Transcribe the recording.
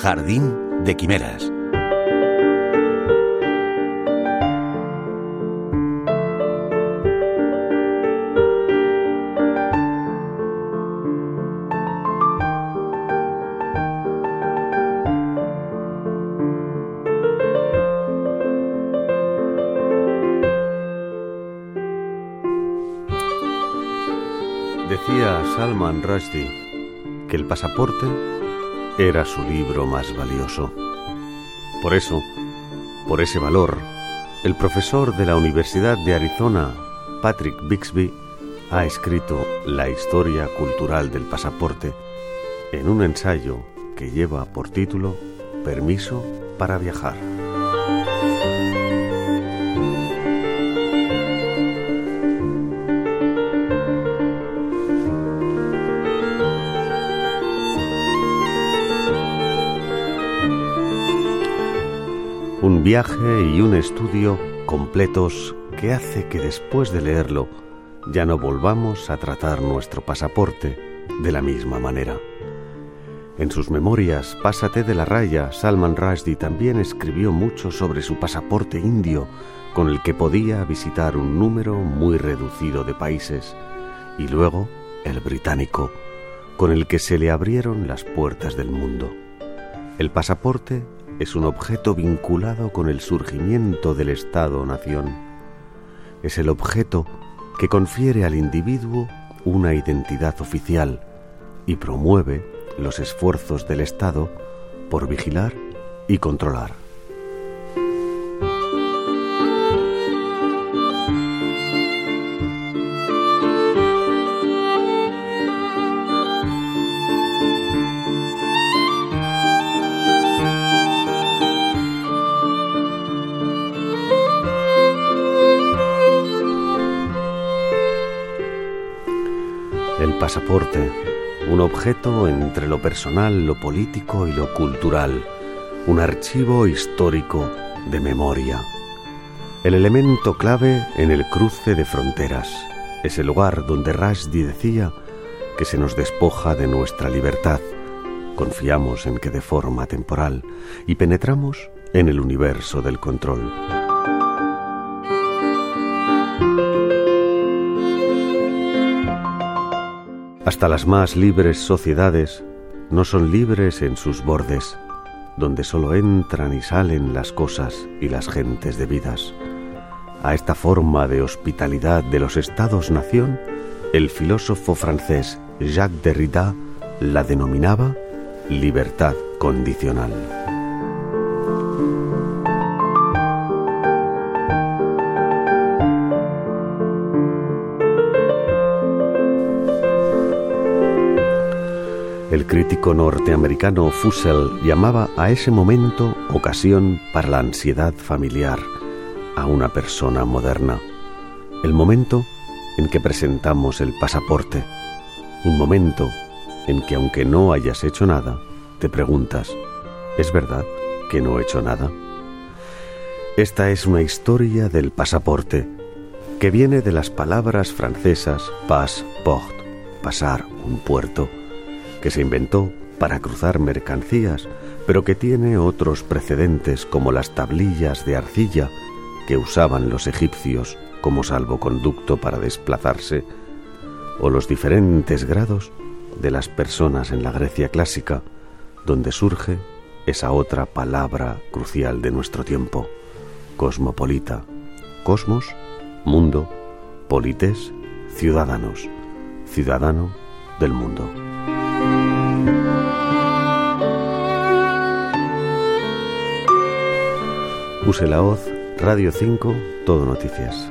Jardín de Quimeras. Decía Salman Rushdie que el pasaporte era su libro más valioso. Por eso, por ese valor, el profesor de la Universidad de Arizona, Patrick Bixby, ha escrito La historia cultural del pasaporte en un ensayo que lleva por título Permiso para viajar. Un viaje y un estudio completos que hace que después de leerlo ya no volvamos a tratar nuestro pasaporte de la misma manera. En sus memorias Pásate de la raya, Salman Rushdie también escribió mucho sobre su pasaporte indio con el que podía visitar un número muy reducido de países y luego el británico con el que se le abrieron las puertas del mundo. El pasaporte es un objeto vinculado con el surgimiento del Estado-nación. Es el objeto que confiere al individuo una identidad oficial y promueve los esfuerzos del Estado por vigilar y controlar. Pasaporte, un objeto entre lo personal, lo político y lo cultural, un archivo histórico de memoria. El elemento clave en el cruce de fronteras, es el lugar donde Rushdie decía que se nos despoja de nuestra libertad, confiamos en que de forma temporal, y penetramos en el universo del control. Hasta las más libres sociedades no son libres en sus bordes, donde solo entran y salen las cosas y las gentes debidas. A esta forma de hospitalidad de los estados-nación, el filósofo francés Jacques Derrida la denominaba libertad condicional. El crítico norteamericano Fussell llamaba a ese momento ocasión para la ansiedad familiar a una persona moderna. El momento en que presentamos el pasaporte. Un momento en que aunque no hayas hecho nada, te preguntas, ¿es verdad que no he hecho nada? Esta es una historia del pasaporte que viene de las palabras francesas passe-port, pasar un puerto que se inventó para cruzar mercancías, pero que tiene otros precedentes como las tablillas de arcilla que usaban los egipcios como salvoconducto para desplazarse, o los diferentes grados de las personas en la Grecia clásica, donde surge esa otra palabra crucial de nuestro tiempo, cosmopolita. Cosmos, mundo, polites, ciudadanos, ciudadano del mundo. Use la hoz, Radio 5, Todo Noticias.